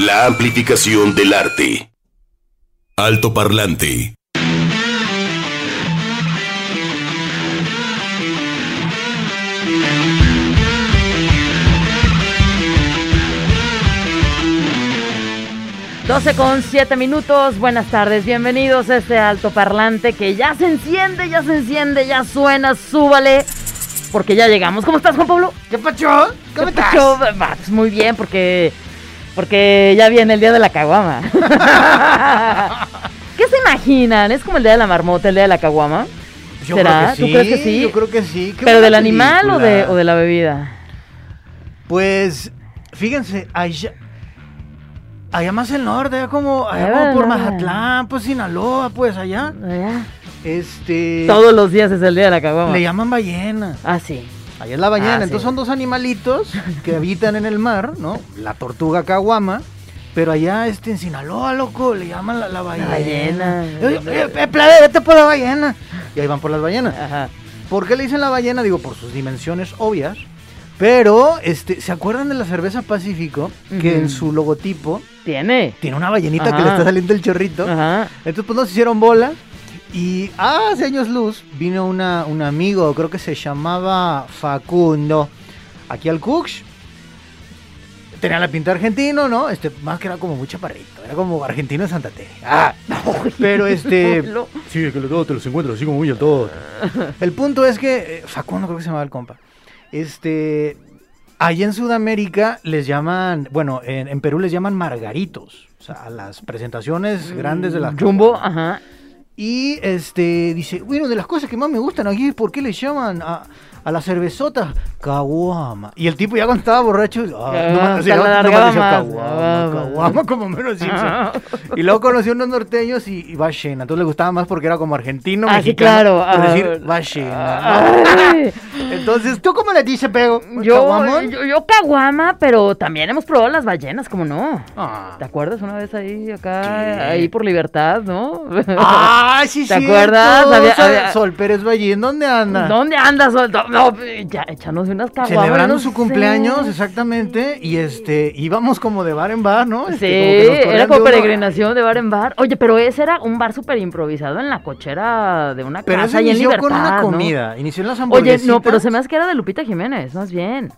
La amplificación del arte. Alto parlante. Doce con siete minutos, buenas tardes, bienvenidos a este alto parlante que ya se enciende, ya se enciende, ya suena, súbale, porque ya llegamos. ¿Cómo estás, Juan Pablo? ¿Qué pacho? ¿Cómo ¿Qué estás? pacho? Pues muy bien, porque, porque ya viene el día de la caguama. ¿Qué se imaginan? ¿Es como el día de la marmota, el día de la caguama? Yo ¿Será? creo que ¿Tú sí, crees que sí? Yo creo que sí. ¿Pero del animal o de, o de la bebida? Pues, fíjense, allá, allá más el norte, allá como, allá Allá como por. Mazatlán, pues Sinaloa, pues allá. Ya. Este. Todos los días es el día de la caguama. Le llaman ballena. Ah, sí. Allá es la ballena. Ah, sí. Entonces son dos animalitos que habitan en el mar, ¿no? La tortuga caguama. Pero allá este, en Sinaloa, loco, le llaman la, la ballena. ballena. Eh, eh, eh, plebe, vete por la ballena. Y ahí van por las ballenas. Ajá. ¿Por qué le dicen la ballena? Digo, por sus dimensiones obvias. Pero, este, ¿se acuerdan de la cerveza Pacífico? Que en su logotipo Tiene. tiene una ballenita que le está saliendo el chorrito. Ajá. Entonces, pues nos hicieron bola. Y hace años luz vino una, un amigo, creo que se llamaba Facundo, aquí al Cux. Tenía la pinta argentino, ¿no? Este, más que era como muy chaparrito, era como argentino de Santa Teresa. Ah, pero este. Sí, que luego te los encuentras así como muy todo. El punto es que eh, Facundo creo que se llamaba el compa. Este, allá en Sudamérica les llaman, bueno, en, en Perú les llaman margaritos, o sea, a las presentaciones grandes de la Jumbo, ajá. Y este dice, bueno, de las cosas que más me gustan aquí, ¿por qué le llaman a, a la cervezota caguama? Y el tipo ya cuando estaba borracho, ah, Ah, alargaba más. caguama, Ah, caguama, como menos. Y luego conoció unos norteños y, y ballena. Entonces le gustaba más porque era como argentino, Ah, sí, mexicano. claro. por ah, decir ballena. ay, Entonces, ¿tú cómo le dices, Pego? yo, yo, yo caguama, pero también hemos probado las ballenas, ¿cómo no? Ah. ¿Te acuerdas una vez ahí, acá, ¿Qué? ahí por libertad, no? ¡Ay, sí, ¿Te cierto! acuerdas? Había- Sol, había- Sol Pérez Ballín, ¿dónde anda? ¿Dónde andas? No, no, ya, échanos unas caguamas. Celebrando su cumpleaños, exactamente, y este, íbamos como de bar en bar, ¿no? Sí, Este, como que nos corrían era como peregrinación de bar en bar. Oye, pero ese era un bar súper improvisado en la cochera de una Pero casa eso en inició Libertad, con una ¿no? comida, inició en las Oye, hamburguesitas. no, pero se me hace que era de Lupita Jiménez, más bien.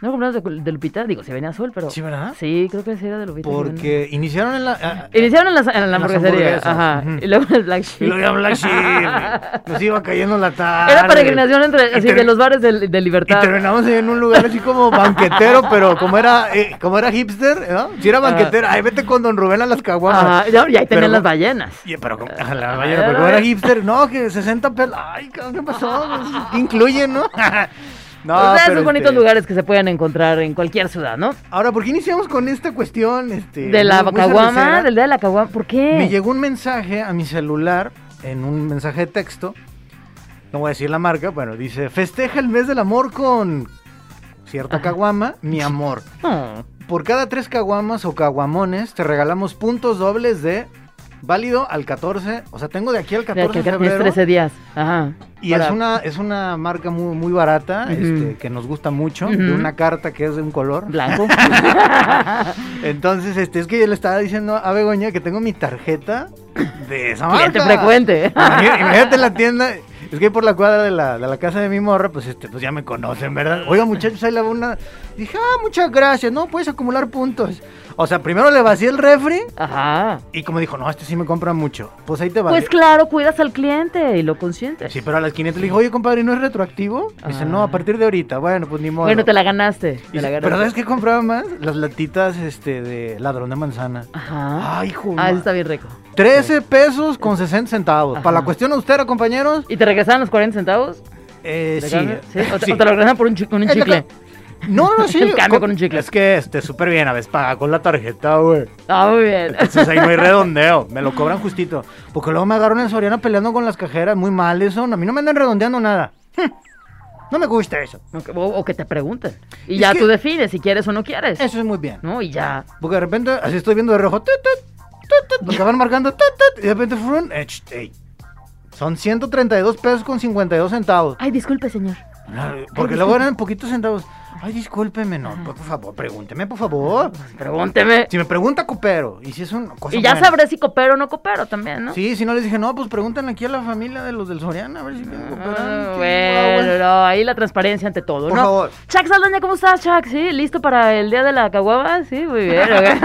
¿No compramos de, de Lupita? Digo, si venía azul, pero... Sí, ¿verdad? Sí, creo que sí era de Lupita. Porque iniciaron en la... ah, Iniciaron en la, en la En las hamburguesería, hamburguesas, ajá. Y luego en el Black y Sheep. luego ya Black Sheep, nos iba cayendo la tarde. Era peregrinación entre, Y así, de los bares de, de Y Libertad. terminamos en un lugar así como banquetero, pero como era, eh, como era hipster, ¿no? Si era banquetero, ay, vete con Don Rubén a las caguamas. Ajá, y ahí tenían Pero- las ballenas. Y- pero como, a la ballena, pero como era hipster, no, que 60 pesos. Ay, ¿qué pasó? ¿Qué incluye, no? No, O sea, esos bonitos este, lugares que se pueden encontrar en cualquier ciudad, ¿no? Ahora, ¿por qué iniciamos con esta cuestión? Este, De la caguama, del día de la caguama. ¿Por qué? Me llegó un mensaje a mi celular, en un mensaje de texto, no voy a decir la marca, bueno, dice, festeja el mes del amor con cierta caguama, mi amor. Oh. Por cada tres caguamas o caguamones, te regalamos puntos dobles de válido al 14, o sea, tengo de aquí al De 14 que de tienes febrero. 13 días. Ajá. Y Para- es una, es una marca muy, muy barata, este, que nos gusta mucho, de una carta que es de un color. Blanco. Entonces, este, es que yo le estaba diciendo a Begoña que tengo mi tarjeta de esa marca. Cliente frecuente. Imagínate, la tienda, es que por la cuadra de la, de la casa de mi morra, pues este, pues ya me conocen, ¿verdad? Oiga, muchachos, ahí la una. Dije, ah, muchas gracias, no, puedes acumular puntos. O sea, primero le vacié el refri Ajá. y como dijo, no, este sí me compra mucho. Pues ahí te va. Pues claro, cuidas al cliente y lo consientes. Sí, pero a las 500 le dije, oye, compadre, ¿no es retroactivo? Me Dice, Ah. no, a partir de ahorita. Bueno, pues ni modo. Bueno, te la ganaste. Te la ganaste. pero ¿sabes qué compraba más? Las latitas este, de ladrón de manzana. Ajá. Ay, hijo. Ah, eso está bien rico. 13 pesos con 60 centavos. Ajá. Para la cuestión austera, compañeros. ¿Y te regresaban los 40 centavos? Eh, ¿De sí. ¿Sí? ¿O, te, sí. o te lo regresan por un, chicle? Que- No, no, sí. El cambio con un chicle. Es que, este, súper bien, a veces paga con la tarjeta, güey. Ah, muy bien. Entonces ahí no hay redondeo, me lo cobran justito. Porque luego me agarran en Soriana peleando con las cajeras, muy mal eso. A mí no me andan redondeando nada. No me gusta eso. O, o que te pregunten. Y Es ya que- tú defines si quieres o no quieres. Eso es muy bien. ¿No? Y ya. Porque de repente, así estoy viendo de rojo, tut, tut, tut, tut, porque van marcando, y de repente, frun, eh, ch, ey. son 132 pesos con 52 centavos. Ay, disculpe, señor. Porque luego eran poquitos centavos. Ay, discúlpeme, no, por favor, pregúnteme, por favor. Pregúnteme. Si me pregunta, coopero. Y si es una cosa Y ya buena. sabré si coopero o no coopero también, ¿no? Sí, si no les dije, no, pues preguntan aquí a la familia de los del Soriana, a ver si quieren cooperar. Ah, Sí, bueno, no, ahí la transparencia ante todo, Por ¿no? favor. Chuck Saldaña, ¿cómo estás, Chuck? ¿Sí? ¿Listo para el día de la caguama? Sí, muy bien.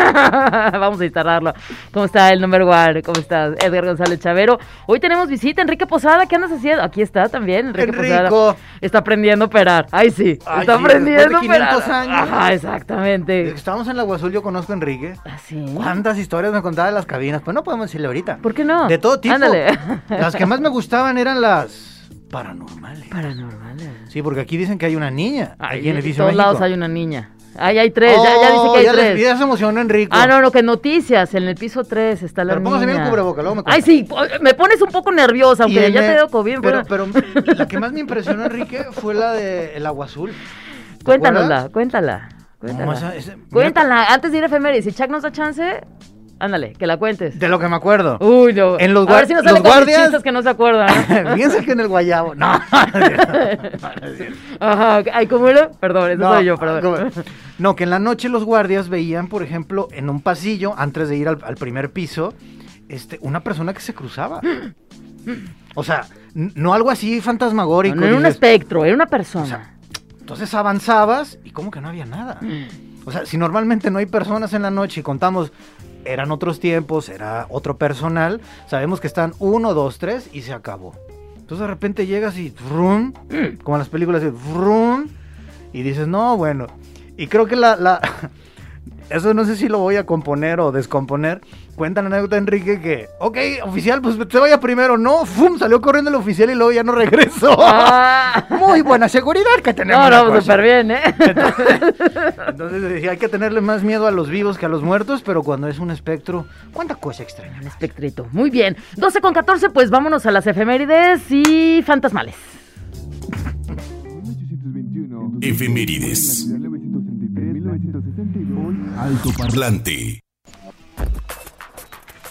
Vamos a instalarlo. ¿Cómo está el number one? ¿Cómo estás? Edgar González Chavero. Hoy tenemos visita, Enrique Posada. ¿Qué andas haciendo? Aquí está también, Enrique Posada. Está aprendiendo a operar. Ay, sí. Ay, está aprendiendo operar. 500 años. Ajá, exactamente. estábamos en la Guazul, yo conozco a Enrique. ¿Ah, sí? ¿Cuántas historias me contaba de las cabinas? Pues no podemos decirle ahorita. ¿Por qué no? De todo tipo. Ándale. Las que más me gustaban eran las paranormales. Paranormales. Sí, porque aquí dicen que hay una niña. Ay, aquí en en Edificio todos México. lados hay una niña. Ay, hay tres. ya, ya dice Oh, que hay ya les- tres. ya se emocionó Enrico. Ah, no, no, que noticias. En el piso 3 está la Pero póngase bien niña. el cubrebocas, luego me Ay, cuenta. sí, po- me pones un poco nerviosa, aunque en ya te el- dio COVID. Pero, pero- pero la que más me impresionó, Enrique, fue la de El Agua Azul. ¿Te Cuéntanosla, cuéntala. Cuéntala. No, esa- esa- mira- Cuéntala, antes de ir a efemérides. Si Chuck nos da chance, ándale, que la cuentes. De lo que me acuerdo. Uy, no. En los a ver si nos los guardias- que no se acuerdan. ¿no? Fíjense que en el Guayabo. No, no. No, no. Ajá, ay, ¿cómo era? Perdón, eso No, soy yo, perdón. No, que en la noche los guardias veían, por ejemplo, en un pasillo, antes de ir al, al primer piso, este, una persona que se cruzaba. O sea, no algo así fantasmagórico. No, era un espectro, era una o persona. sea, entonces avanzabas y como que no había nada. O sea, si normalmente no hay personas en la noche y contamos, eran otros tiempos, era otro personal, sabemos que están uno, dos, tres y se acabó. Entonces de repente llegas y rum, como en las películas, y rum, y dices, no, bueno. Y creo que la, la- Eso no sé si lo voy a componer o descomponer. Cuenta la anécdota, Enrique, que, ok, oficial, pues se vaya primero. No, ¡fum! Salió corriendo el oficial y luego ya no regresó. Ah. Muy buena seguridad que tenemos. No, no, súper bien, ¿eh? Entonces decía, hay que tenerle más miedo a los vivos que a los muertos, pero cuando es un espectro, ¿cuánta cosa extraña? Un espectrito. Muy bien. 12 con 14, pues vámonos a las efemérides y fantasmales. Efemérides. Alto parlante.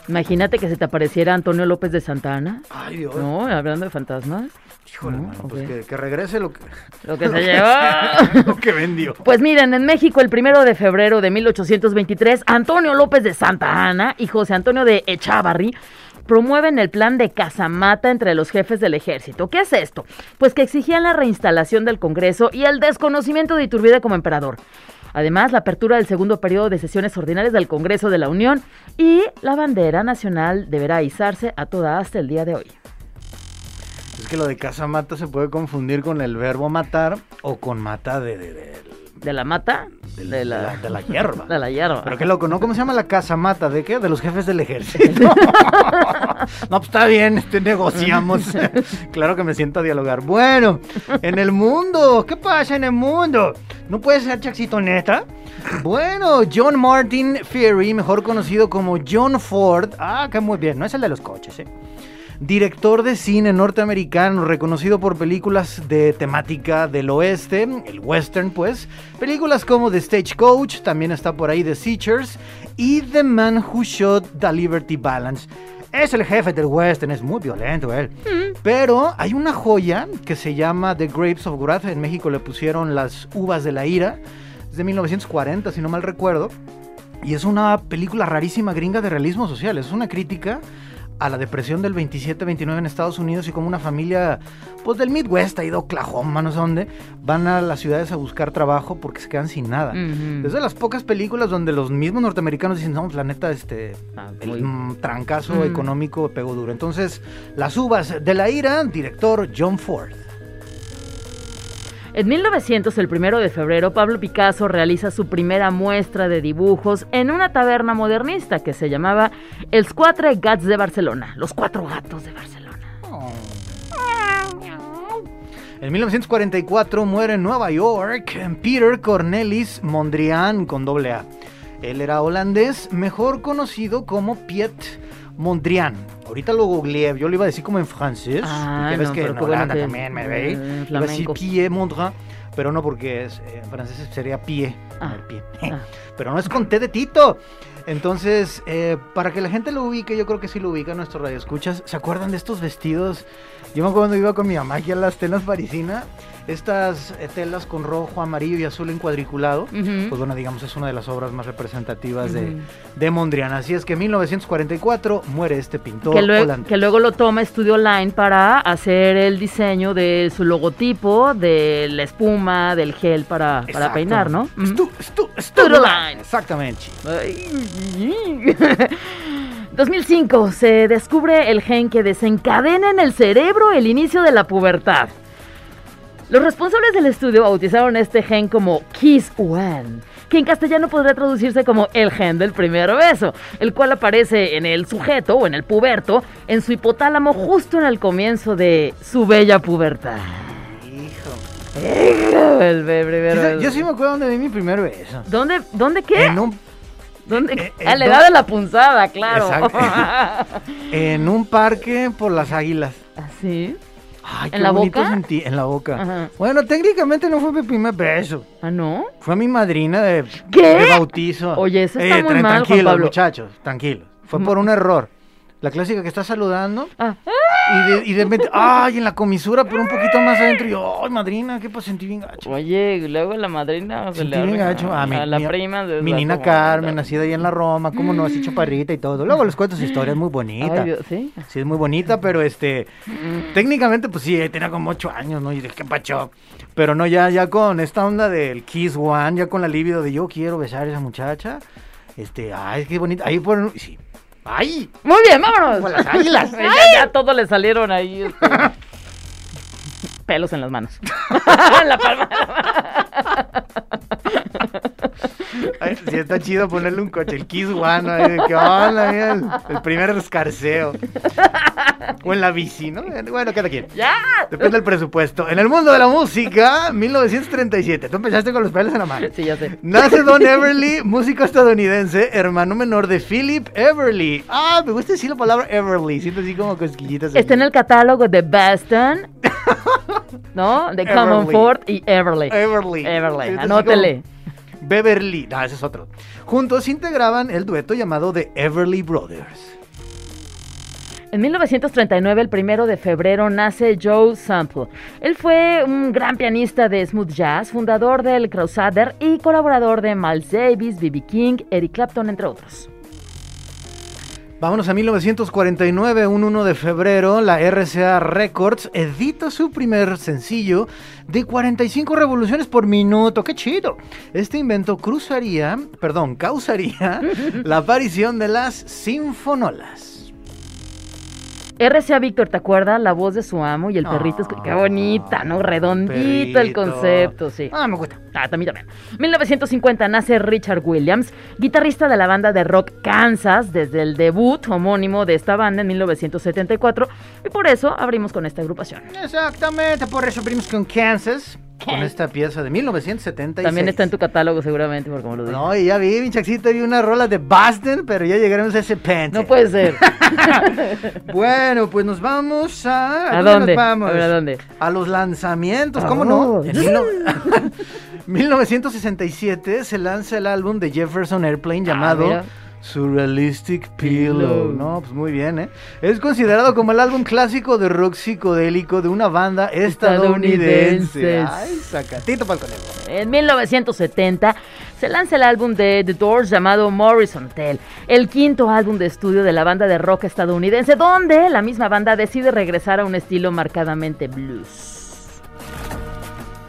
Imagínate que se te apareciera Antonio López de Santa Ana. Ay, Dios. ¿No? Hablando de fantasmas. Híjole, No, mano, pues que, que regrese lo que, Lo que se llevó. lo que vendió. Pues miren, en México el primero de febrero de 1823, Antonio López de Santa Ana y José Antonio de Echavarri promueven el plan de Casamata entre los jefes del ejército. ¿Qué es esto? Pues que exigían la reinstalación del Congreso y el desconocimiento de Iturbide como emperador. Además, la apertura del segundo periodo de sesiones ordinarias del Congreso de la Unión y la bandera nacional deberá izarse a toda hasta el día de hoy. Es que lo de casa mata se puede confundir con el verbo matar o con mata de, de, ¿De la mata? de De la, de la hierba. de la hierba. Pero qué loco, ¿no? ¿Cómo se llama la casa mata? ¿De qué? De los jefes del ejército. no, pues está bien, este, negociamos. claro que me siento a dialogar. Bueno, en el mundo, ¿qué pasa en el mundo? ¿No puede ser Chaxito neta? Bueno, John Martin Ferry, mejor conocido como John Ford. Ah, que muy bien, no es el de los coches, ¿eh? Director de cine norteamericano, reconocido por películas de temática del oeste, el western pues, películas como The Stagecoach, también está por ahí The Seachers, y The Man Who Shot the Liberty Balance. Es el jefe del western, es muy violento él. Pero hay una joya que se llama The Grapes of Wrath, en México le pusieron las uvas de la ira, es de 1940 si no mal recuerdo, y es una película rarísima gringa de realismo social, es una crítica a la depresión del 27-29 en Estados Unidos y como una familia pues del Midwest, ahí de Oklahoma, no sé dónde, van a las ciudades a buscar trabajo porque se quedan sin nada. Ujú. Es de las pocas películas donde los mismos norteamericanos dicen, no, pues, la neta, este, Ah, el mm, trancazo económico pegó duro. Entonces, Las uvas de la ira, director John Ford. En 1900, el primero de febrero, Pablo Picasso realiza su primera muestra de dibujos en una taberna modernista que se llamaba Els Quatre Gats de Barcelona, los cuatro gatos de Barcelona. En 1944 muere en Nueva York Peter Cornelis Mondrian con doble A. Él era holandés, mejor conocido como Piet Mondrian. Ahorita lo googleé, yo lo iba a decir como en francés, Ah, porque ves no, que en bueno Holanda también me eh, ve. Iba a decir. Pied Mondrian, pero no porque es, eh, en francés sería pie, Ah, el pie. ah. Pero no es con T de Tito. Entonces, eh, para que la gente lo ubique, yo creo que sí lo ubica nuestro radio escuchas. ¿Se acuerdan de estos vestidos? Yo me acuerdo cuando iba con mi mamá aquí a las telas parisina, estas eh, telas con rojo, amarillo y azul en cuadriculado. Ujú. Pues bueno, digamos, es una de las obras más representativas de, de Mondrian. Así es que en 1944 muere este pintor que, luego, holandés. que luego lo toma Studio Line para hacer el diseño de su logotipo, de la espuma, del gel para, para peinar, ¿no? Ujú. Stu- stu- Studio Line. Exactamente. Ay. 2005 se descubre el gen que desencadena en el cerebro el inicio de la pubertad. Los responsables del estudio bautizaron este gen como Kiss One, que en castellano podría traducirse como el gen del primer beso, el cual aparece en el sujeto o en el puberto, en su hipotálamo justo en el comienzo de su bella pubertad. Hijo. El be- primer Sí, beso. Yo sí me acuerdo donde di mi primer beso. ¿Dónde, ¿Dónde qué? En un, ¿Dónde? eh, eh, a la ¿dó- edad de la punzada, claro. En un parque por las águilas. ¿Así? Ay, ¿En qué la bonito boca? sentí- en la boca. Ajá. Bueno, técnicamente no fue mi primer beso. ¿Ah, no? Fue mi madrina de, ¿Qué? de bautizo. Oye, eso está muy tra- mal, Juan Tranquilos, Pablo. muchachos, tranquilos. Fue por un error. La clásica que está saludando Ah, y de, y de repente, ay, en la comisura, pero un poquito más adentro. Y yo, ay, madrina, ¿qué pues sentí bien gacho? oye, luego la madrina se Sentí le bien gacho. Mi, a la mi- prima de mi la nina Carmen, nacida ahí en la Roma, cómo no, así chaparrita y todo. Luego les cuento su historia, es muy bonita. Ay, Dios, ¿sí? Sí, es muy bonita, pero este. Técnicamente, pues sí, tenía como ocho años, ¿no? Y dije, ¿qué pacho? Pero no, ya, ya con esta onda del Kiss One, ya con la libido de yo quiero besar a esa muchacha. Este, ay, qué bonita. Ahí fueron. Sí. ¡Ay! Muy bien, vámonos. Como las águilas. ya, ya todo le salieron ahí. este, pelos en las manos. en la palma. de la Ay, sí, está chido ponerle un coche, el Kiss One, ¿no? Ay, ¿Qué onda? El, el primer escarceo. O en la bici, ¿no? Bueno, cada quien. ¡Ya! Depende del presupuesto. En el mundo de la música, 1937. Tú empezaste con los pelos en la mano. Sí, ya sé. Nace Don Everly, músico estadounidense, hermano menor de Philip Everly. Ah, me gusta decir la palabra Everly, siento así como cosquillitas. Está en el catálogo de Baston, ¿no? De Common Everly. Fort y Everly. Everly. Everly, así anótele. como Beverly, no, ese es otro. Juntos integraban el dueto llamado The Everly Brothers. En 1939, el primero de febrero, nace Joe Sample. Él fue un gran pianista de smooth jazz, fundador del Crusader y colaborador de Miles Davis, B.B. King, Eric Clapton, entre otros. Vámonos a 1949, un 1 de febrero, la RCA Records edita su primer sencillo de 45 revoluciones por minuto. ¡Qué chido! Este invento cruzaría, perdón, causaría la aparición de las sinfonolas. RCA Víctor, ¿te acuerdas? La voz de su amo y el perrito. es- Qué bonita, ¿no? Redondito el concepto, sí. Ah, me gusta. Ah, también también. 1950 nace Richard Williams, guitarrista de la banda de rock Kansas desde el debut homónimo de esta banda en 1974 y por eso abrimos con esta agrupación. Exactamente, por eso abrimos con Kansas, con esta pieza de 1976. También está en tu catálogo seguramente, por como lo digo. No, y ya vi, mi chaxito, vi una rola de Boston, pero ya llegaremos a ese pente. No puede ser. Bueno, pues nos vamos a... ¿A nos dónde? vamos? A ver, ¿a dónde? A los lanzamientos, ¿cómo Oh. no? En mil no- 1967 se lanza el álbum de Jefferson Airplane llamado Ah, mira. Surrealistic Pillow. No, pues muy bien, ¿eh? Es considerado como el álbum clásico de rock psicodélico de una banda estadounidense. Ay, sacatito para el conejo. En 1970 se lanza el álbum de The Doors llamado Morrison Tell, el quinto álbum de estudio de la banda de rock estadounidense, donde la misma banda decide regresar a un estilo marcadamente blues.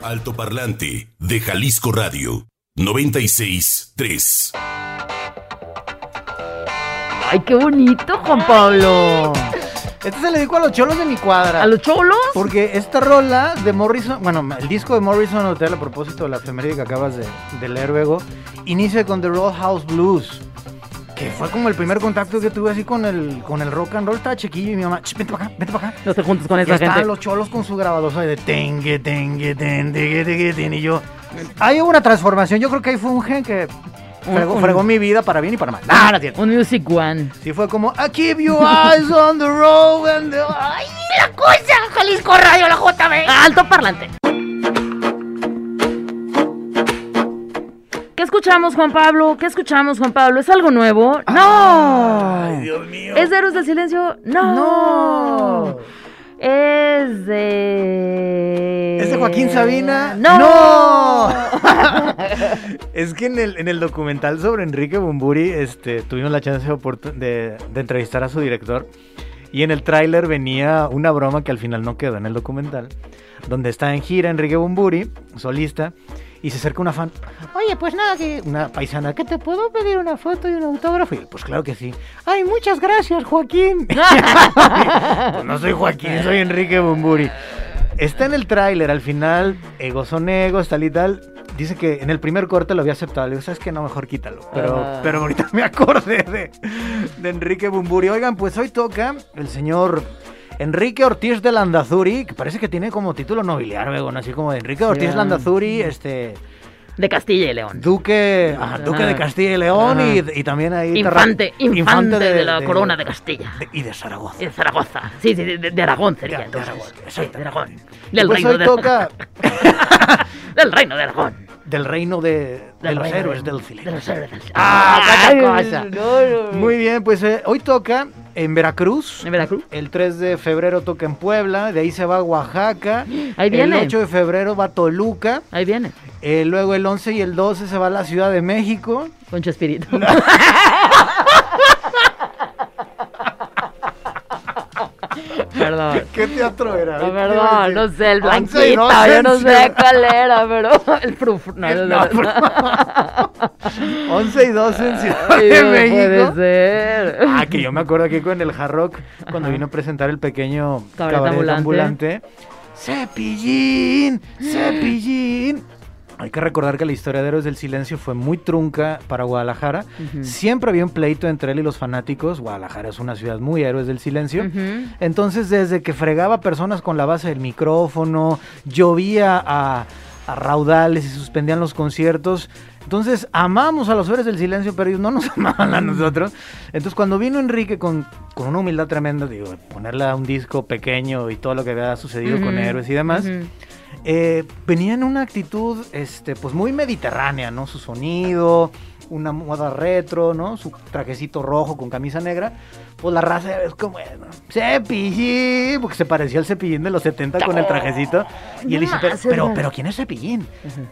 Alto Parlante de Jalisco Radio 96.3. ¡Ay, qué bonito, Juan Pablo! Este se le dedico a los cholos de mi cuadra. ¿A los cholos? Porque esta rola de Morrison, bueno, el disco de Morrison Hotel, a propósito de la efeméride que acabas de, de leer luego, inicia con The Roll House Blues. Que fue como el primer contacto que tuve así con el, con el rock and roll. Estaba chiquillo y mi mamá, "Ch, vente para acá, vente para acá. No te juntes con Y esa estaban gente. los cholos con su grabadosa de tengue, tengue, ten, tengue, tengue, ten, y yo. Hay una transformación. Yo creo que ahí fue un gen que fregó, Un- fregó mi vida para bien y para mal. Nada, no cierto. Un Music One. Sí fue como, I keep your eyes on the road and the... ¡Ay, la cosa! Jalisco Radio, la JB. ¡Alto parlante! ¿Qué escuchamos, Juan Pablo? ¿Qué escuchamos, Juan Pablo? ¿Es algo nuevo? ¡No! Ay, Dios mío. ¿Es de Héroes del Silencio? ¡No! No. Es de... ¿Es de Joaquín Sabina? ¡No! es que en el, en el documental sobre Enrique Bumburi este, tuvimos la chance de, de- entrevistar a su director. Y en el tráiler venía una broma que al final no quedó en el documental. Donde está en gira Enrique Bumburi, solista, y se acerca una fan. Oye, pues nada, que una paisana, ¿que te puedo pedir una foto y un autógrafo? Y pues claro que sí. Ay, muchas gracias, Joaquín. pues no soy Joaquín, soy Enrique Bumburi. Está en el tráiler, al final, egos son egos, tal y tal. Dice que en el primer corte lo había aceptado. Le digo, ¿sabes qué? No, mejor quítalo. Pero, Ah. pero ahorita me acordé de, de Enrique Bumburi. Oigan, pues hoy toca el señor Enrique Ortiz de Landazuri, que parece que tiene como título nobiliario, ¿no? así como de Enrique Ortiz ah. Landazuri, este... De Castilla y León. Duque, ah, Duque de. Castilla y León y, también ahí... Infante, terra- infante, de, la corona de Castilla. de- y de Zaragoza. Y de Zaragoza. Sí, sí, de, de Aragón sería De- de. Aragón, Sí, de Aragón. Del pues reino hoy de toca Del reino de Aragón. del reino de, de los reino héroes de- del De silencio. los héroes del silencio. Ah, Ay, cosa. no, no, no. Muy bien, pues eh, hoy toca en Veracruz. ¿En Veracruz? El 3 de febrero toca en Puebla, de ahí se va a Oaxaca. Ahí viene. El 8 de febrero va a Toluca. Ahí viene. Eh, luego el 11 y el 12 se va a la Ciudad de México. Con Chespirito. Perdón. ¿Qué teatro era? No, perdón, no sé, el 11 y blanquito, 12 yo no sé cuál era, pero el frufru, no, no, no, No, no. 11 y 12 en Ciudad Ay, de no México. puede ser. Ah, que yo me acuerdo aquí con el Hard Rock, cuando Ajá. vino a presentar el pequeño cabaret ambulante. ambulante. Cepillín, cepillín. Hay que recordar que la historia de Héroes del Silencio fue muy trunca para Guadalajara. Siempre había un pleito entre él y los fanáticos. Guadalajara es una ciudad muy Héroes del Silencio. Entonces, desde que fregaba personas con la base del micrófono, llovía a, a raudales y suspendían los conciertos. Entonces, amamos a los héroes del silencio, pero ellos no nos amaban a nosotros. Entonces, cuando vino Enrique con, con una humildad tremenda, digo, ponerle a un disco pequeño y todo lo que había sucedido con héroes y demás. Eh, venía en una actitud este, pues muy mediterránea, ¿no? Su sonido, una moda retro, ¿no? Su trajecito rojo con camisa negra. Pues la raza es como, bueno, Cepillín, porque se parecía al Cepillín de los 70 con el trajecito. Y él dice, pero, pero, pero ¿quién es Cepillín?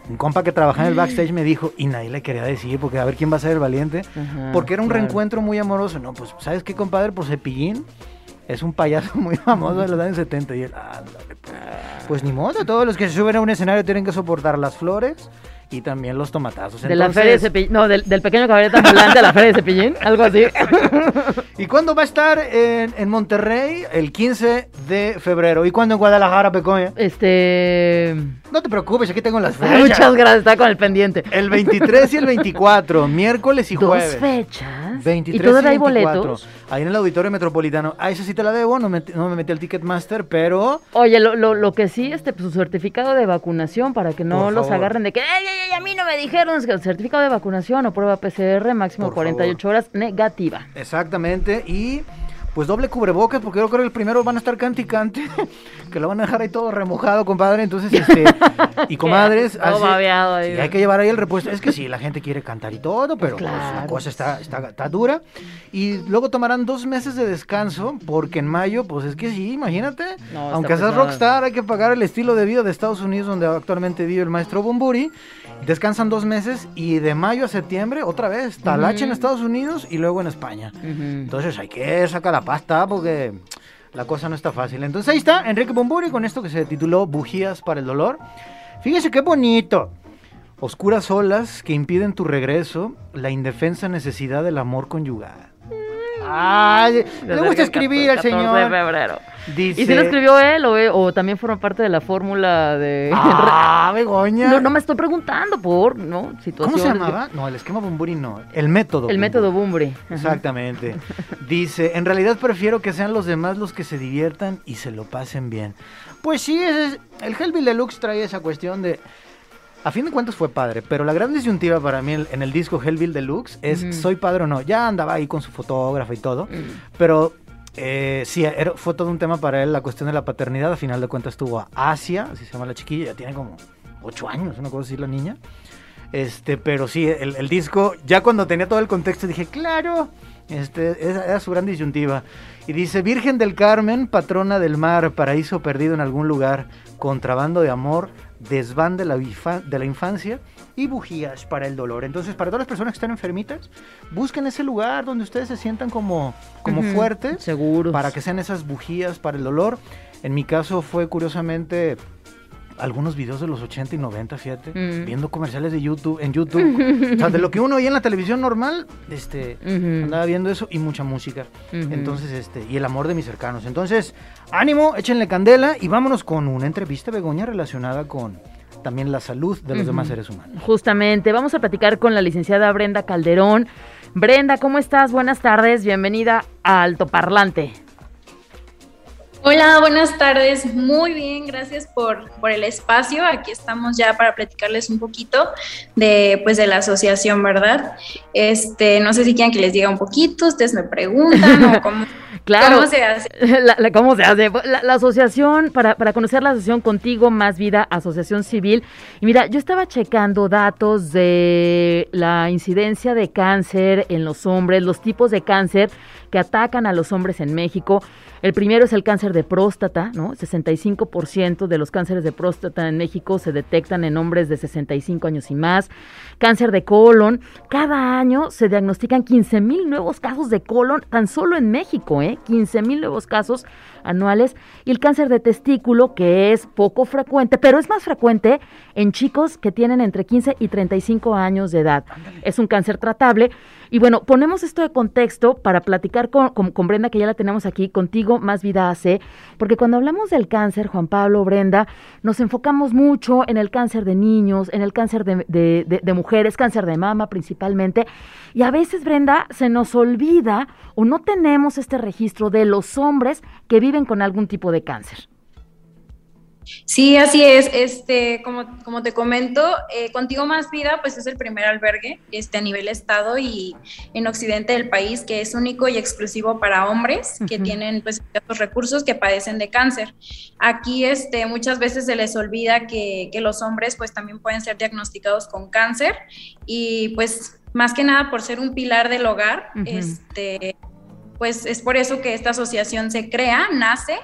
Un compa que trabajaba en el backstage me dijo, y nadie le quería decir, porque a ver quién va a ser el valiente. Porque era un reencuentro muy amoroso. No, pues, ¿sabes qué, compadre? Pues Cepillín es un payaso muy famoso de los años 70. Y él, ándale, pues. Pues ni modo, todos los que se suben a un escenario tienen que soportar las flores y también los tomatazos. De la feria de Cepillín. No, del, del pequeño cabaret ambulante a la feria de Cepillín. Algo así. ¿Y cuándo va a estar en, en Monterrey? El 15 de febrero. ¿Y cuándo en Guadalajara, Pecoña? Este. No te preocupes, aquí tengo las fechas. Muchas gracias, está con el pendiente. El 23 y el 24, miércoles y Dos jueves. fechas. 23 ¿Y todavía hay 24. boletos? Ahí en el Auditorio Metropolitano. A esa sí te la debo, no me, no me metí al Ticketmaster, pero... Oye, lo, lo, lo que sí, este, pues, su certificado de vacunación para que no Por los favor. agarren de que, ay, ay, ay, a mí no me dijeron. El certificado de vacunación o prueba PCR, máximo Por 48 horas, negativa. Exactamente, y pues doble cubrebocas, porque yo creo que el primero van a estar cante y cante, que lo van a dejar ahí todo remojado, compadre, entonces, este, y comadres, Todo hace- babeado sí, hay que llevar ahí el repuesto, es que sí, la gente quiere cantar y todo, pero pues, la Claro. cosa está, está, está dura, y luego tomarán dos meses de descanso, porque en mayo, pues es que sí, imagínate, No, aunque seas pesado. rockstar, hay que pagar el estilo de vida de Estados Unidos, donde actualmente vive el maestro Bumburi, descansan dos meses, y de mayo a septiembre, otra vez, talache en Ujú. Estados Unidos y luego en España. Entonces hay que sacar la pasta porque la cosa no está fácil. Entonces ahí está Enrique Bomburi con esto que se tituló Bujías para el dolor. Fíjese qué bonito. Oscuras olas que impiden tu regreso, la indefensa necesidad del amor conyugal. Ay, le gusta escribir al 14 de señor. febrero. Dice, ¿Y si lo escribió él o, o también forma parte de la fórmula de... Ah, Begoña. No, no me estoy preguntando por, ¿no? ¿Cómo Situaciones se que- llamaba? No, el esquema Bumburi no. El método. El Bumburi. método Bumbre. Ajá. Exactamente. Dice, en realidad prefiero que sean los demás los que se diviertan y se lo pasen bien. Pues sí, ese es- el Hellbill Deluxe trae esa cuestión de... A fin de cuentas fue padre, pero la gran disyuntiva para mí en, el disco Hellbill Deluxe es soy padre o no. Ya andaba ahí con su fotógrafa y todo, pero eh, sí, era- fue todo un tema para él la cuestión de la paternidad. A final de cuentas tuvo a Asia, así se llama la chiquilla, ya tiene como 8 años, una cosa así la niña. Este, pero sí, el, el disco, ya cuando tenía todo el contexto dije, claro, este, esa era su gran disyuntiva. Y dice, Virgen del Carmen, patrona del mar, paraíso perdido en algún lugar, contrabando de amor, desván de la, de la infancia y bujías para el dolor. Entonces, para todas las personas que están enfermitas, busquen ese lugar donde ustedes se sientan como, como fuertes, Seguros. para que sean esas bujías para el dolor. En mi caso fue curiosamente algunos videos de los 80 y 90, fíjate, Mm. viendo comerciales de YouTube, en YouTube. o sea, de lo que uno veía en la televisión normal, este, andaba viendo eso y mucha música. Entonces, este, y el amor de mis cercanos. Entonces, ánimo, échenle candela y vámonos con una entrevista, Begoña, relacionada con también la salud de los demás seres humanos. Justamente, vamos a platicar con la licenciada Brenda Calderón. Brenda, ¿cómo estás? Buenas tardes, bienvenida a Altoparlante. Hola, buenas tardes. Muy bien, gracias por, por el espacio. Aquí estamos ya para platicarles un poquito de, pues, de la asociación, ¿verdad? Este, no sé si quieren que les diga un poquito, ustedes me preguntan o cómo, Claro. cómo se hace. La- la- ¿Cómo se hace? La, la asociación, para, para conocer la asociación Contigo Más Vida, Asociación Civil. Y mira, yo estaba checando datos de la incidencia de cáncer en los hombres, los tipos de cáncer que atacan a los hombres en México. El primero es el cáncer de próstata, ¿no? 65% de los cánceres de próstata en México se detectan en hombres de 65 años y más. Cáncer de colon. Cada año se diagnostican 15 mil nuevos casos de colon tan solo en México, ¿eh? 15 mil nuevos casos anuales. Y el cáncer de testículo, que es poco frecuente, pero es más frecuente en chicos que tienen entre 15 y 35 años de edad. Es un cáncer tratable. Y bueno, ponemos esto de contexto para platicar con, con- con Brenda, que ya la tenemos aquí, contigo, Más Vida AC, porque cuando hablamos del cáncer, Juan Pablo, Brenda, nos enfocamos mucho en el cáncer de niños, en el cáncer de, de- de- de mujeres, cáncer de mama principalmente, y a veces, Brenda, se nos olvida o no tenemos este registro de los hombres que viven con algún tipo de cáncer. Sí, así es. Este, como, como te comento, eh, Contigo Más Vida, pues es el primer albergue este, a nivel estado y en occidente del país que es único y exclusivo para hombres que Ujú. tienen pues estos recursos que padecen de cáncer. Aquí, este, muchas veces se les olvida que, que los hombres pues también pueden ser diagnosticados con cáncer y pues más que nada por ser un pilar del hogar, Ujú. este, pues es por eso que esta asociación se crea, nace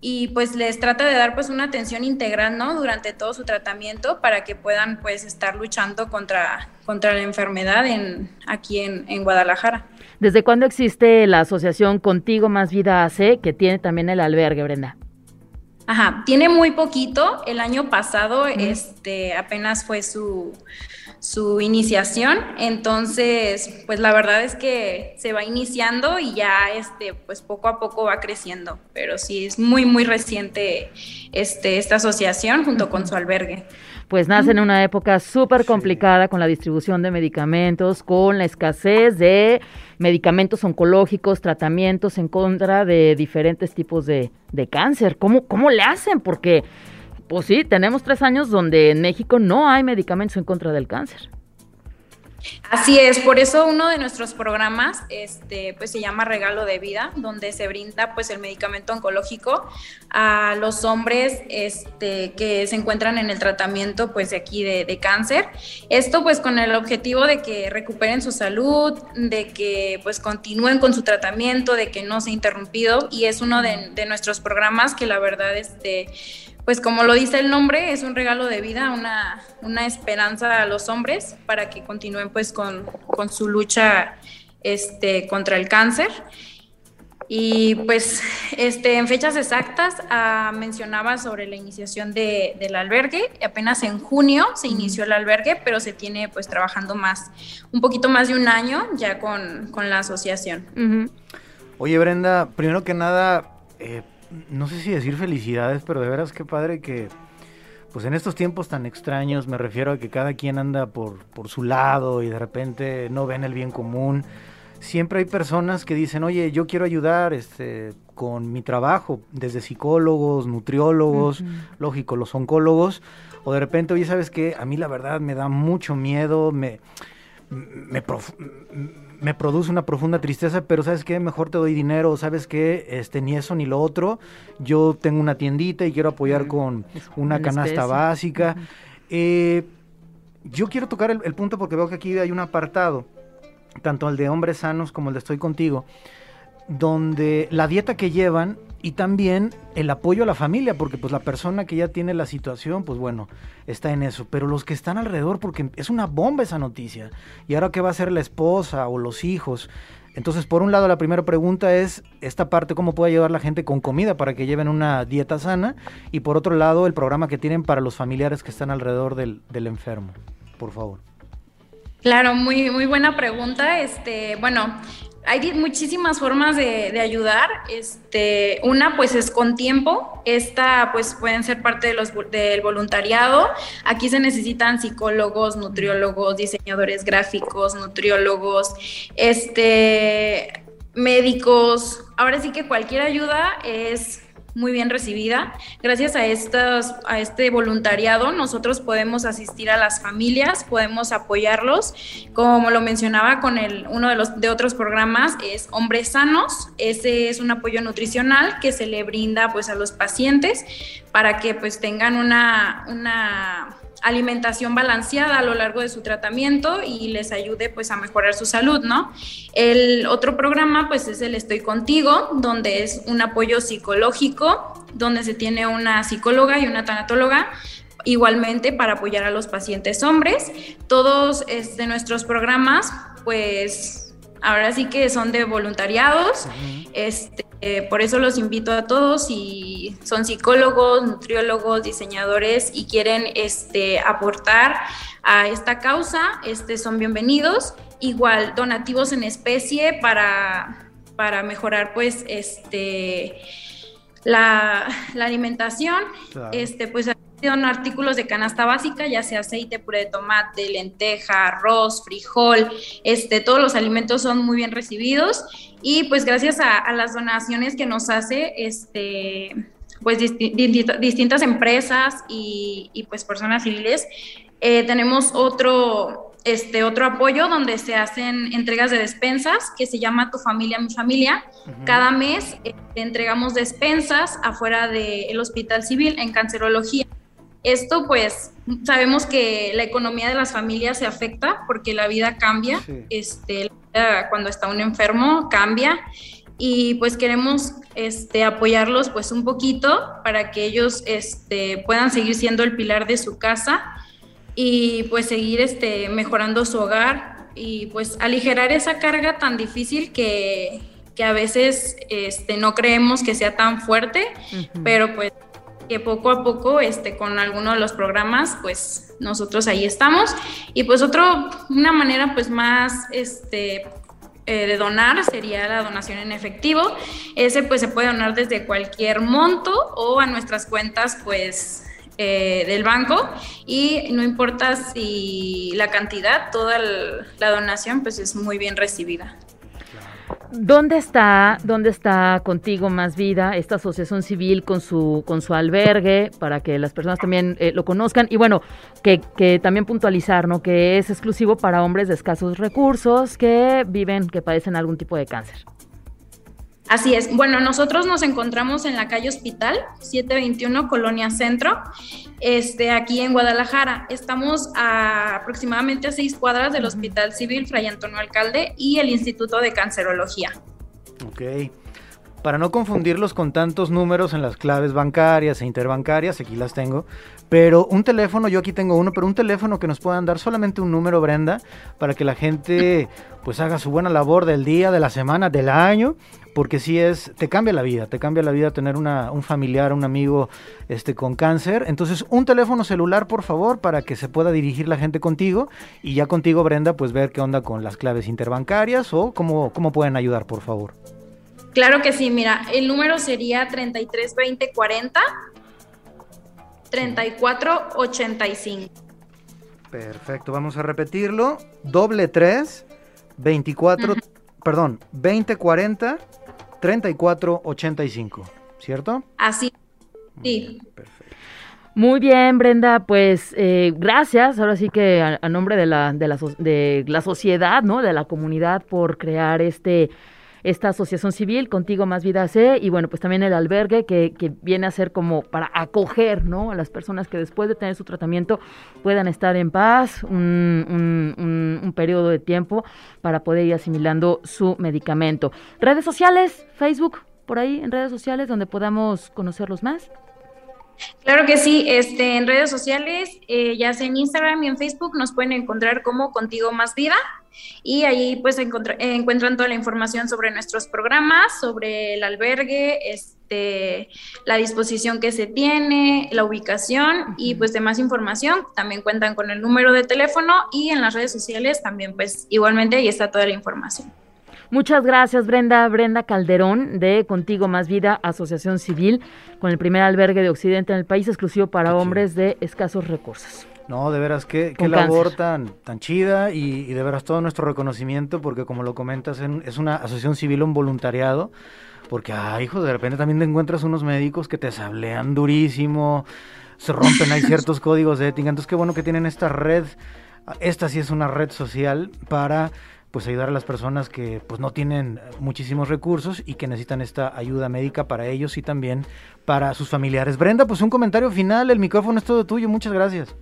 y pues les trata de dar pues una atención integral, ¿no? Durante todo su tratamiento para que puedan pues estar luchando contra, contra la enfermedad en, aquí en, en Guadalajara. ¿Desde cuándo existe la asociación Contigo Más Vida AC, que tiene también el albergue, Brenda? Ajá, tiene muy poquito. El año pasado, este, apenas fue su, su iniciación. Entonces, pues la verdad es que se va iniciando y ya, este, pues poco a poco va creciendo. Pero sí es muy, muy reciente, este, esta asociación junto con su albergue. Pues nace en una época súper complicada con la distribución de medicamentos, con la escasez de medicamentos oncológicos, tratamientos en contra de diferentes tipos de, de cáncer. ¿Cómo, ¿Cómo le hacen? Porque, pues sí, tenemos tres años donde en México no hay medicamentos en contra del cáncer. Así es, por eso uno de nuestros programas este, pues se llama Regalo de Vida, donde se brinda pues el medicamento oncológico a los hombres este, que se encuentran en el tratamiento pues de aquí de, cáncer. Esto pues con el objetivo de que recuperen su salud, de que pues continúen con su tratamiento, de que no sea interrumpido y es uno de, de nuestros programas que la verdad este, pues como lo dice el nombre, es un regalo de vida, una, una esperanza a los hombres para que continúen pues con, con su lucha este, contra el cáncer. Y pues este, en fechas exactas ah, mencionaba sobre la iniciación de, del albergue. Apenas en junio se inició el albergue, pero se tiene pues trabajando más, un poquito más de un año ya con, con la asociación. Oye, Brenda, primero que nada, eh, no sé si decir felicidades, pero de veras qué padre que, pues en estos tiempos tan extraños, me refiero a que cada quien anda por, por su lado y de repente no ven el bien común. Siempre hay personas que dicen, oye, yo quiero ayudar este, con mi trabajo, desde psicólogos, nutriólogos, lógico, los oncólogos, o de repente, oye, ¿sabes qué? A mí la verdad me da mucho miedo, me, me, prof- me produce una profunda tristeza, pero ¿sabes qué? Mejor te doy dinero, ¿sabes qué? Este, ni eso ni lo otro. Yo tengo una tiendita y quiero apoyar con una canasta básica. Eh, yo quiero tocar el, el punto porque veo que aquí hay un apartado, tanto el de hombres sanos como el de estoy contigo, donde la dieta que llevan y también el apoyo a la familia, porque pues la persona que ya tiene la situación, pues bueno, está en eso, pero los que están alrededor, porque es una bomba esa noticia, y ahora qué va a hacer la esposa o los hijos. Entonces, por un lado, la primera pregunta es esta parte, cómo puede ayudar la gente con comida para que lleven una dieta sana, y por otro lado, el programa que tienen para los familiares que están alrededor del, del enfermo, por favor. Claro, muy, muy buena pregunta. Este, bueno, hay muchísimas formas de, ayudar. Este, una, pues es con tiempo. Esta, pues pueden ser parte de los, del voluntariado. Aquí se necesitan psicólogos, nutriólogos, diseñadores gráficos, nutriólogos, este, médicos. Ahora sí que cualquier ayuda es muy bien recibida. Gracias a, estos, a este voluntariado nosotros podemos asistir a las familias, podemos apoyarlos. Como lo mencionaba con el, uno de, los, de otros programas, es Hombres Sanos. Ese es un apoyo nutricional que se le brinda pues, a los pacientes para que pues, tengan una, una alimentación balanceada a lo largo de su tratamiento y les ayude pues a mejorar su salud, ¿no? El otro programa pues es el Estoy contigo, donde es un apoyo psicológico, donde se tiene una psicóloga y una tanatóloga igualmente para apoyar a los pacientes hombres. Todos este, nuestros programas pues ahora sí que son de voluntariados. Este, eh, por eso los invito a todos si son psicólogos, nutriólogos, diseñadores y quieren este, aportar a esta causa, este, son bienvenidos. Igual donativos en especie para, para mejorar pues este la, la alimentación. Este, pues son artículos de canasta básica, ya sea aceite, puré de tomate, lenteja, arroz, frijol, este, todos los alimentos son muy bien recibidos y pues gracias a, las donaciones que nos hace este, pues distintas empresas y, y, pues personas civiles, eh, tenemos otro, este otro apoyo donde se hacen entregas de despensas que se llama Tu familia, mi familia. Cada mes eh, entregamos despensas afuera del Hospital Civil en cancerología. Esto pues sabemos que la economía de las familias se afecta porque la vida cambia, este, cuando está un enfermo cambia y pues queremos este, apoyarlos pues un poquito para que ellos este, puedan seguir siendo el pilar de su casa y pues seguir este, mejorando su hogar y pues aligerar esa carga tan difícil que, que a veces este, no creemos que sea tan fuerte, pero pues poco a poco, este, con alguno de los programas, pues nosotros ahí estamos. Y pues otro, una manera pues más, este, eh, de donar sería la donación en efectivo. Ese pues se puede donar desde cualquier monto o a nuestras cuentas pues eh, del banco y no importa si la cantidad, toda la donación pues es muy bien recibida. ¿Dónde está, dónde está contigo Más Vida, esta asociación civil con su, con su albergue, para que las personas también eh, lo conozcan? Y bueno, que, que, también puntualizar, ¿no? Que es exclusivo para hombres de escasos recursos que viven, que padecen algún tipo de cáncer. Así es. Bueno, nosotros nos encontramos en la calle Hospital, 721, Colonia Centro, este, aquí en Guadalajara. Estamos a aproximadamente a seis cuadras del Hospital Civil Fray Antonio Alcalde y el Instituto de Cancerología. Ok. Para no confundirlos con tantos números en las claves bancarias e interbancarias, aquí las tengo, pero un teléfono, yo aquí tengo uno, pero un teléfono que nos puedan dar solamente un número, Brenda, para que la gente pues haga su buena labor del día, de la semana, del año, porque si es, te cambia la vida, te cambia la vida tener una, un familiar, un amigo este, con cáncer. Entonces, un teléfono celular, por favor, para que se pueda dirigir la gente contigo y ya contigo, Brenda, pues ver qué onda con las claves interbancarias o cómo, cómo pueden ayudar, por favor. Claro que sí, mira, el número sería 332040 3485. Perfecto, vamos a repetirlo. Doble 3 24, perdón, 2040 3485, ¿cierto? Así. Sí. Perfecto. Muy bien, Brenda, pues eh, gracias, ahora sí que a, a nombre de la, de, la, de la sociedad, ¿no? De la comunidad por crear este esta asociación civil, Contigo Más Vida C, y bueno, pues también el albergue que, que viene a ser como para acoger, ¿no? A las personas que después de tener su tratamiento puedan estar en paz un, un, periodo de tiempo para poder ir asimilando su medicamento. Redes sociales, Facebook, por ahí en redes sociales donde podamos conocerlos más. Claro que sí, este, en redes sociales, eh, ya sea en Instagram y en Facebook, nos pueden encontrar como Contigo Más Vida y ahí pues encuentran toda la información sobre nuestros programas, sobre el albergue, este, la disposición que se tiene, la ubicación y pues de más información. También cuentan con el número de teléfono y en las redes sociales también pues igualmente ahí está toda la información. Muchas gracias, Brenda. Brenda Calderón, de Contigo Más Vida, Asociación Civil, con el primer albergue de Occidente en el país, exclusivo para hombres de escasos recursos. No, de veras, qué, qué labor tan, tan chida y, y, de veras todo nuestro reconocimiento, porque como lo comentas, es una asociación civil, un voluntariado, porque, ay, hijo, de repente también te encuentras unos médicos que te sablean durísimo, se rompen, hay ciertos códigos de ética, entonces qué bueno que tienen esta red, esta sí es una red social para pues ayudar a las personas que pues no tienen muchísimos recursos y que necesitan esta ayuda médica para ellos y también para sus familiares. Brenda, pues un comentario final, el micrófono es todo tuyo, muchas gracias.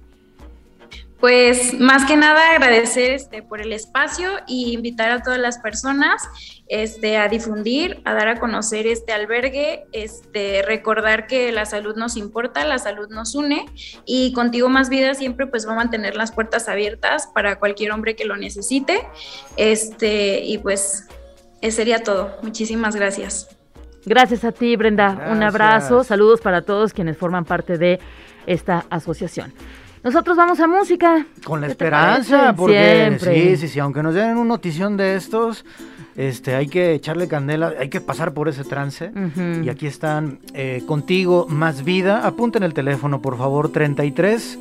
Pues más que nada agradecer este, por el espacio y invitar a todas las personas este, a difundir, a dar a conocer este albergue, este, recordar que la salud nos importa, la salud nos une y contigo más vida siempre pues va a mantener las puertas abiertas para cualquier hombre que lo necesite. Este, y pues eso sería todo. Muchísimas gracias. Gracias a ti, Brenda. Gracias. Un abrazo. Saludos para todos quienes forman parte de esta asociación. Nosotros vamos a música. Con la esperanza, porque Siempre. sí, sí, sí, aunque nos den una notición de estos, este, hay que echarle candela, hay que pasar por ese trance. Uh -huh. Y aquí están eh, contigo más vida. Apunten el teléfono, por favor, 33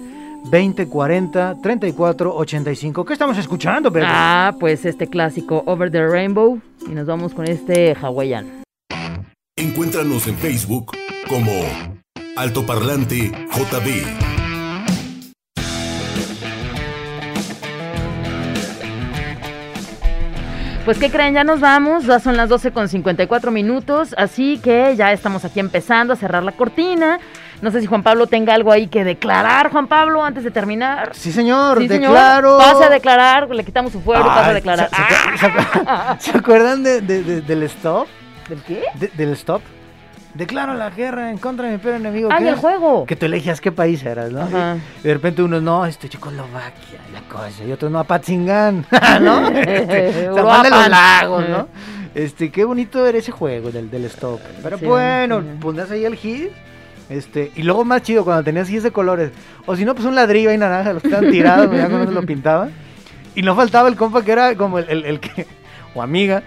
2040 34 85. ¿Qué estamos escuchando, Pedro? Ah, pues este clásico Over the Rainbow y nos vamos con este hawaiano. Encuéntranos en Facebook como Altoparlante JB. Pues, ¿qué creen? Ya nos vamos, ya son las 12 con 54 minutos, así que ya estamos aquí empezando a cerrar la cortina. No sé si Juan Pablo tenga algo ahí que declarar, Juan Pablo, antes de terminar. Sí, señor, sí, declaro. Señor. Pase a declarar, le quitamos su fuego y pasa a declarar. ¿Se, ah. ¿se, ¿se acuerdan de, de, de, del stop? ¿Del qué? del stop. Declaro la guerra en contra de mi peor enemigo. En el juego. Que tú elegías qué país eras, ¿no? Ajá. Y de repente uno, no, este Checoslovaquia, la cosa. Y otro, no, Apatzingán, ¿no? este, San de los Lagos, ¿no? Este, qué bonito era ese juego del, del stop. Pero sí, bueno, sí. ponías ahí el hit. Este, y luego más chido cuando tenías hits de colores. O si no, pues un ladrillo ahí naranja, los que estaban tirados, ya cuando se lo pintaban. Y no faltaba el compa que era como el, el, el que, o amiga,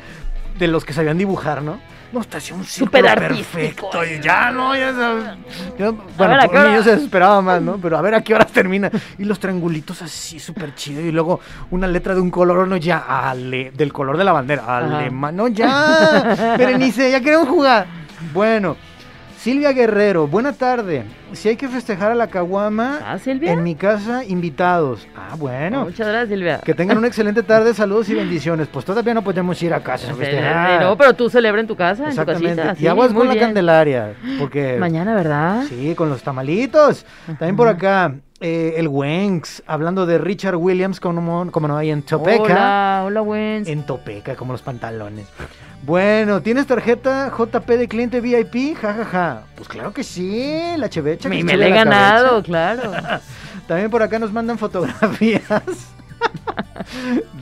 de los que sabían dibujar, ¿no? No, está haciendo un Super perfecto. Y ya, no, ya, ya Bueno, por mí yo se desesperaba más, ¿no? Pero a ver a qué horas termina. Y los triangulitos así, súper chido. Y luego una letra de un color, no, ya, ale, del color de la bandera. Alemán, no, ya. Berenice, ya queremos jugar. Bueno. Silvia Guerrero, buena tarde. Si hay que festejar a la caguama, ¿Ah, Silvia? en mi casa, invitados. Ah, bueno. Oh, muchas gracias, Silvia. Que tengan una excelente tarde, saludos y bendiciones. Pues todavía no podemos ir a casa a festejar. No, pero tú celebra en tu casa, Exactamente. en tu casita. y aguas con la Candelaria, porque... Mañana, ¿verdad? Sí, con los tamalitos. También por acá, eh, el Wenks, hablando de Richard Williams, como, como no hay en Topeka. Hola, hola, Wenks. En Topeka, como los pantalones. Bueno, ¿tienes tarjeta JP de cliente VIP? Ja, ja, ja. Pues claro que sí, la chevecha. Me, me la he ganado, claro. También por acá nos mandan fotografías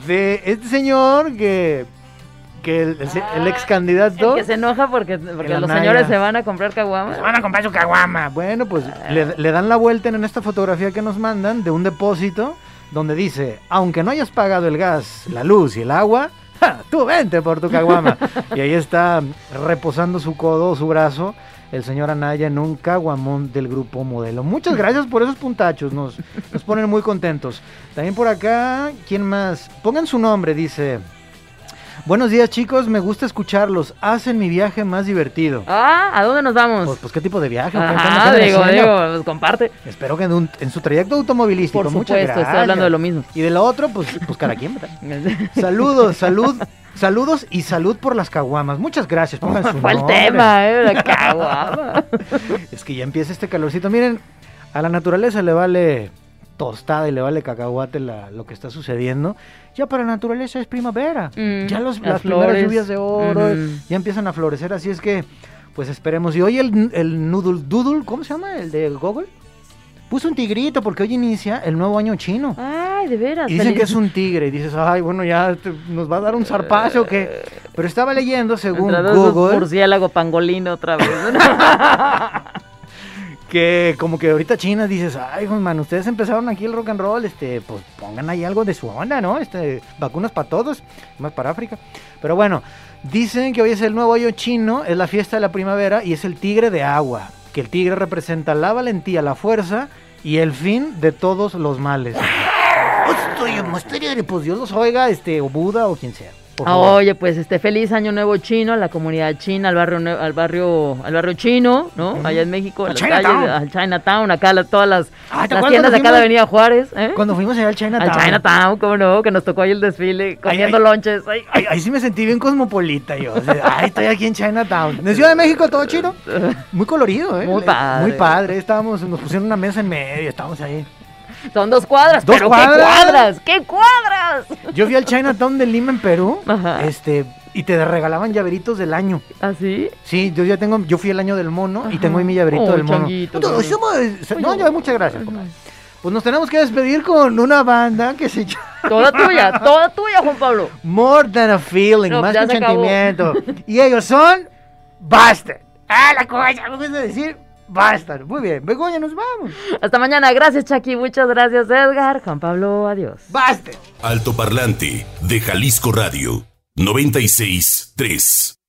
de este señor que que el, el, ah, el, ex candidato. que se enoja porque, porque los señores se van a comprar caguama. Se van a comprar su caguama. Bueno, pues ah. le, le, dan la vuelta en esta fotografía que nos mandan de un depósito donde dice: Aunque no hayas pagado el gas, la luz y el agua, ¡ja! tú vente por tu caguama. y ahí está reposando su codo, su brazo. El señor Anaya en un caguamón del grupo modelo. Muchas gracias por esos puntachos, nos, nos ponen muy contentos. También por acá, ¿quién más? Pongan su nombre, dice Buenos días, chicos. Me gusta escucharlos. Hacen mi viaje más divertido. Ah, ¿a dónde nos vamos? Pues, pues, ¿qué tipo de viaje? ¿O qué- qué Ah, digo, digo, pues, comparte. Espero que en, un- en su trayecto automovilístico. Por muchas supuesto, estoy hablando de lo mismo. Y de lo otro, pues, pues cada quien. Saludos, salud, saludos y salud por las caguamas. Muchas gracias. Pongan su Fue el tema, ¿eh? La caguama. Es que ya empieza este calorcito. Miren, a la naturaleza le vale tostada y le vale cacahuate la- lo que está sucediendo. Ya para la naturaleza es primavera. Mm, ya los- las las primeras lluvias de oro ya empiezan a florecer. Así es que, pues esperemos. Y hoy el, el Noodle Doodle, ¿cómo se llama? El de Google. Puso un tigrito porque hoy inicia el nuevo año chino. Ay, de veras. Y dicen feliz- que es un tigre. Y dices, ay, bueno, ya te- nos va a dar un zarpazo o qué. Pero estaba leyendo, según Google, murciélago pangolino otra vez. que como que ahorita China dices, ay, pues, man, ustedes empezaron aquí el rock and roll, este, pues pongan ahí algo de su onda, ¿no? Este, vacunas para todos, más para África. Pero bueno, dicen que hoy es el nuevo año chino, es la fiesta de la primavera y es el tigre de agua, que el tigre representa la valentía, la fuerza y el fin de todos los males. Pues Dios los oiga, este, o Buda o quien sea. Por Ah, favor. Oye, pues este feliz año nuevo chino a la comunidad china, al barrio al barrio al barrio chino, ¿no? Allá en México, Al Chinatown. Chinatown, acá la- todas las, Ah, ¿te las tiendas acá de Avenida Juárez, ¿eh? Cuando fuimos allá al Chinatown. Al Chinatown, cómo no, que nos tocó ahí el desfile comiendo ay. lonches. ay. Ahí, sí me sentí bien cosmopolita yo. o sea, ay, estoy aquí en Chinatown. En Ciudad de México todo chido. Muy colorido, ¿eh? Muy padre. Muy padre. Estábamos, nos pusieron una mesa en medio, estábamos ahí. Son dos cuadras, ¿Dos pero cuadras? qué cuadras, qué cuadras. Yo fui al Chinatown de Lima en Perú. Ajá. Este, y te regalaban llaveritos del año. ¿Así? Sí, yo ya tengo, yo fui el año del mono y tengo ahí mi llaverito Oh, del mono. güey. somos- no, ya, muchas gracias, compadre. Pues nos tenemos que despedir con una banda que se llama Toda tuya, toda tuya, Juan Pablo. More Than a Feeling, No, más que un sentimiento. y ellos son Bastard. Ah, la cosa, ¿cómo es Bastard. Muy bien, Begoña, nos vamos. Hasta mañana. Gracias, Chucky. Muchas gracias, Edgar. Juan Pablo, adiós. Bastard. Alto Parlante de Jalisco Radio 96.3.